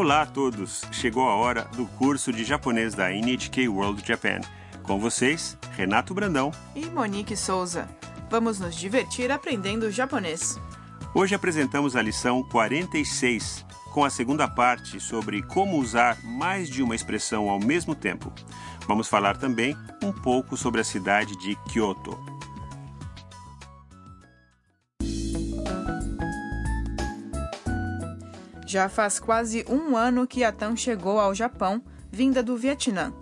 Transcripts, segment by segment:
Olá a todos! Chegou a hora do curso de japonês da NHK World Japan. Com vocês, Renato Brandão. E Monique Souza. Vamos nos divertir aprendendo japonês. Hoje apresentamos a lição 46, com a segunda parte sobre como usar mais de uma expressão ao mesmo tempo. Vamos falar também um pouco sobre a cidade de Kyoto. Já faz quase um ano que a Tam chegou ao Japão, vinda do Vietnã.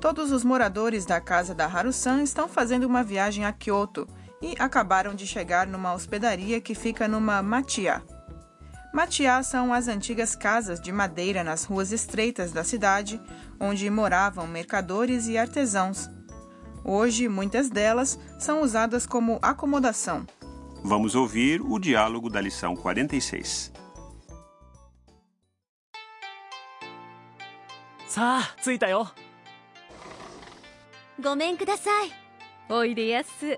Todos os moradores da casa da Haru-san estão fazendo uma viagem a Kyoto e acabaram de chegar numa hospedaria que fica numa matia. Matiá são as antigas casas de madeira nas ruas estreitas da cidade, onde moravam mercadores e artesãos. Hoje, muitas delas são usadas como acomodação. Vamos ouvir o diálogo da lição 46. さあ着いたよごめんくださいおいでやす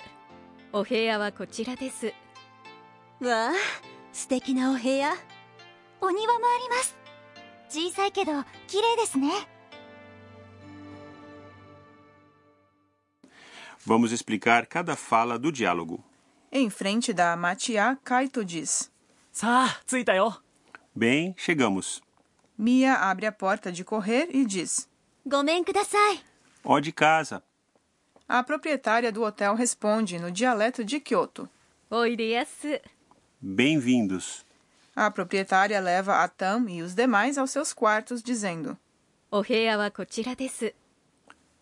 お部屋はこちらですわあ素敵なお部屋お庭もあります小さいけど綺麗ですね Vamos explicar cada fala do diálogo. Em frente da matia, Kaito diz: さあ着いたよ Bem, chegamos. Mia abre a porta de correr e diz: Ó de casa. A proprietária do hotel responde no dialeto de Kyoto: Bem-vindos. A proprietária leva a Tam e os demais aos seus quartos, dizendo: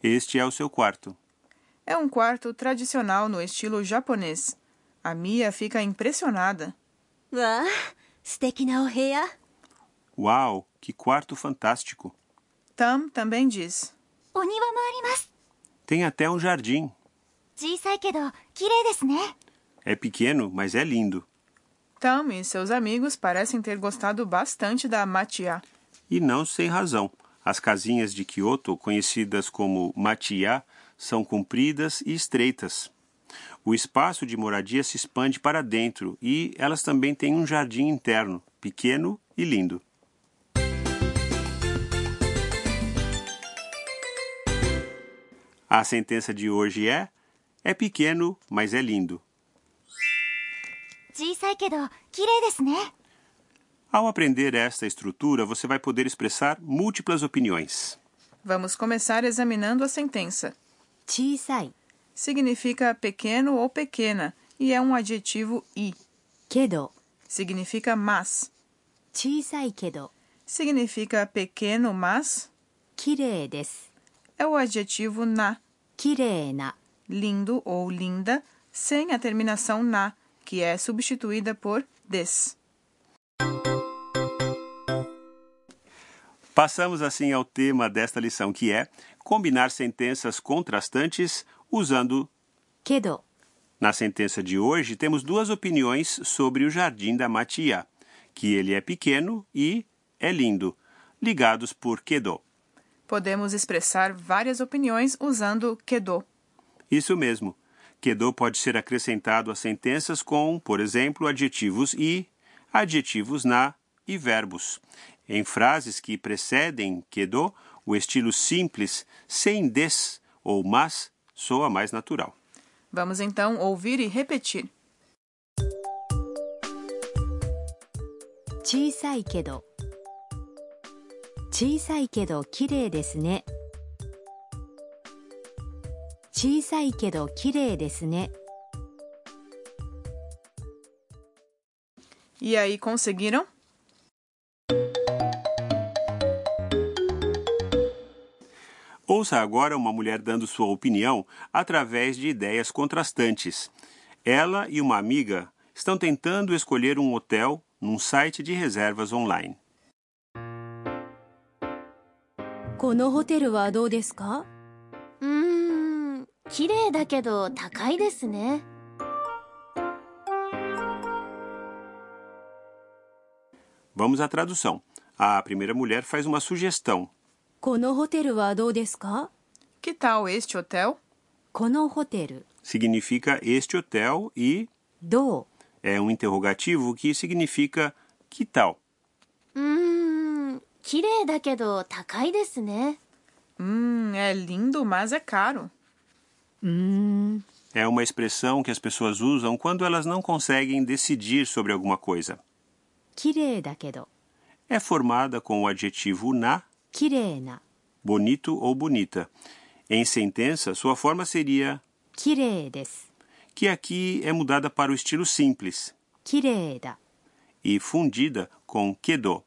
Este é o seu quarto. É um quarto tradicional no estilo japonês. A Mia fica impressionada. Uau, que quarto fantástico! Tam também diz. Tem até um jardim. É pequeno, mas é lindo. Tam e seus amigos parecem ter gostado bastante da Matiá. E não sem razão. As casinhas de Kyoto, conhecidas como Matiá, são compridas e estreitas. O espaço de moradia se expande para dentro e elas também têm um jardim interno, pequeno e lindo. A sentença de hoje é: é pequeno, mas é lindo. Ao aprender esta estrutura, você vai poder expressar múltiplas opiniões. Vamos começar examinando a sentença. Significa pequeno ou pequena e é um adjetivo i. Kedo significa mas. Significa pequeno, mas. Kirei desu é o adjetivo na, kireina, lindo ou linda, sem a terminação na, que é substituída por des. Passamos assim ao tema desta lição, que é combinar sentenças contrastantes usando kedo. Na sentença de hoje, temos duas opiniões sobre o jardim da Matia, que ele é pequeno e é lindo, ligados por kedo. Podemos expressar várias opiniões usando kedo. Isso mesmo. Kedo pode ser acrescentado a sentenças com, por exemplo, adjetivos e, adjetivos na e verbos. Em frases que precedem kedo, o estilo simples, sem des ou mas, soa mais natural. Vamos então ouvir e repetir. 小さいけど 小さいけど綺麗ですね小さいけど綺麗ですね E aí, conseguiram? Ouça agora uma mulher dando sua opinião através de ideias contrastantes. Ela e uma amiga estão tentando escolher um hotel num site de reservas online. このホテルはどうですかうーん綺麗だけど高いですね Vamos à tradução. A primeira mulher faz uma sugestão. このホテルはどうですか Que tal este hotel? このホテル Significa este hotel e どう é um interrogativo que significa que tal. うーん 綺麗だけど高いですね。 Hum, é lindo, mas é caro. うーん É uma expressão que as pessoas usam quando elas não conseguem decidir sobre alguma coisa. 綺麗だけど É formada com o adjetivo na, 綺麗な bonito ou bonita. Em sentença, sua forma seria 綺麗です que aqui é mudada para o estilo simples 綺麗だ e fundida com quedo.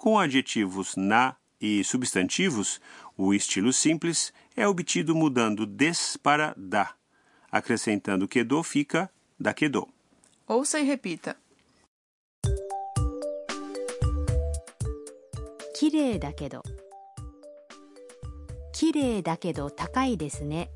Com adjetivos na e substantivos, o estilo simples é obtido mudando des para da. Acrescentando quedo fica da quedo. Ouça e repita. 綺麗だけど綺麗だけど高いですね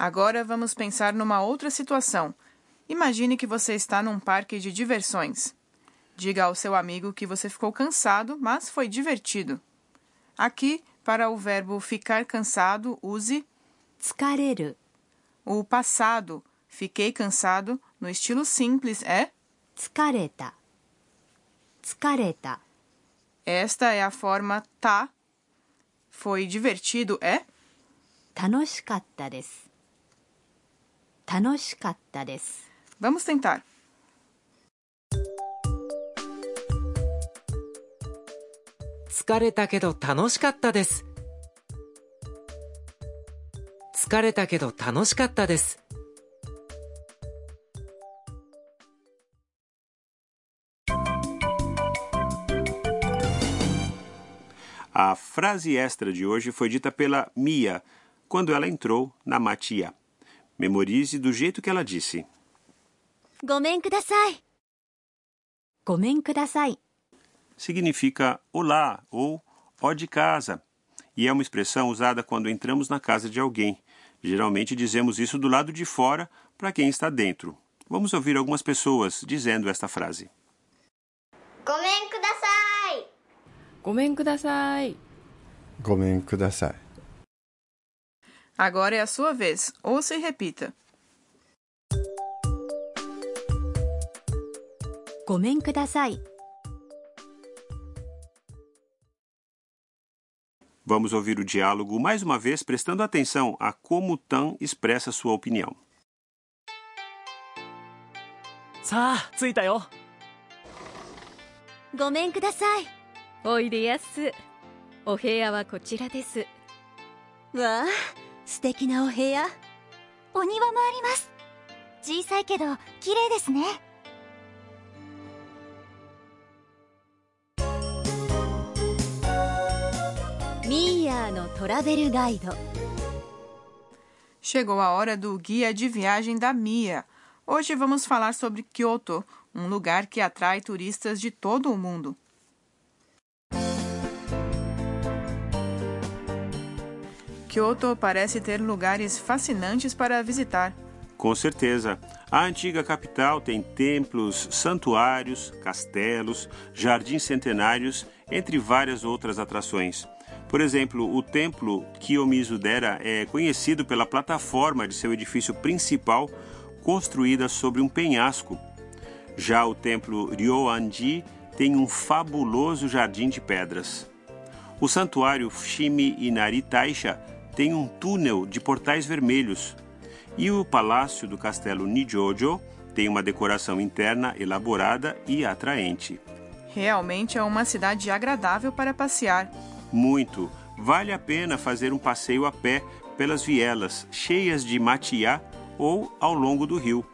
Agora vamos pensar numa outra situação. Imagine que você está num parque de diversões. Diga ao seu amigo que você ficou cansado, mas foi divertido. Aqui, para o verbo ficar cansado, use 疲れる o passado. Fiquei cansado, no estilo simples, é 疲れた疲れた esta é a forma tá. Foi divertido, é 楽しかったです 楽しかったです Vamos tentar. 疲れたけど楽しかったです疲れたけど楽しかったです A frase extra de hoje foi dita pela Mia quando ela entrou na Matia. Memorize do jeito que ela disse. Gomen kudasai. Gomen kudasai. Significa olá ou ó de casa. E é uma expressão usada quando entramos na casa de alguém. Geralmente dizemos isso do lado de fora para quem está dentro. Vamos ouvir algumas pessoas dizendo esta frase. Gomen kudasai. Gomen kudasai. Gomen kudasai. Agora é a sua vez. Ouça e repita. ごめんください Vamos ouvir o diálogo mais uma vez, prestando atenção a como Tan expressa sua opinião. さあ着いたよごめんください。おいでやすお部屋はこちらですわあ、 素敵なお部屋。お庭もあります。小さいけど綺麗ですね。ミーヤーのトラベルガイド Chegou a hora do guia de viagem da Mia. Hoje vamos falar sobre Kyoto, um lugar que atrai turistas de todo o mundo. Kyoto parece ter lugares fascinantes para visitar. Com certeza. A antiga capital tem templos, santuários, castelos, jardins centenários, entre várias outras atrações. Por exemplo, o templo Kiyomizu-dera é conhecido pela plataforma de seu edifício principal, construída sobre um penhasco. Já o templo Ryoanji tem um fabuloso jardim de pedras. O santuário Fushimi Inari Taisha tem um túnel de portais vermelhos. E o palácio do castelo Nijojo tem uma decoração interna elaborada e atraente. Realmente é uma cidade agradável para passear. Muito. Vale a pena fazer um passeio a pé pelas vielas cheias de matiá ou ao longo do rio.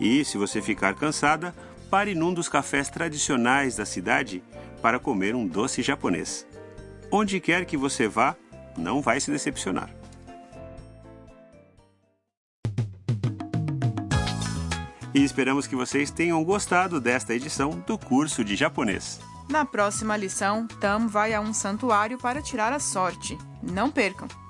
E, se você ficar cansada, pare num dos cafés tradicionais da cidade para comer um doce japonês. Onde quer que você vá, não vai se decepcionar. E esperamos que vocês tenham gostado desta edição do curso de japonês. Na próxima lição, Tam vai a um santuário para tirar a sorte. Não percam!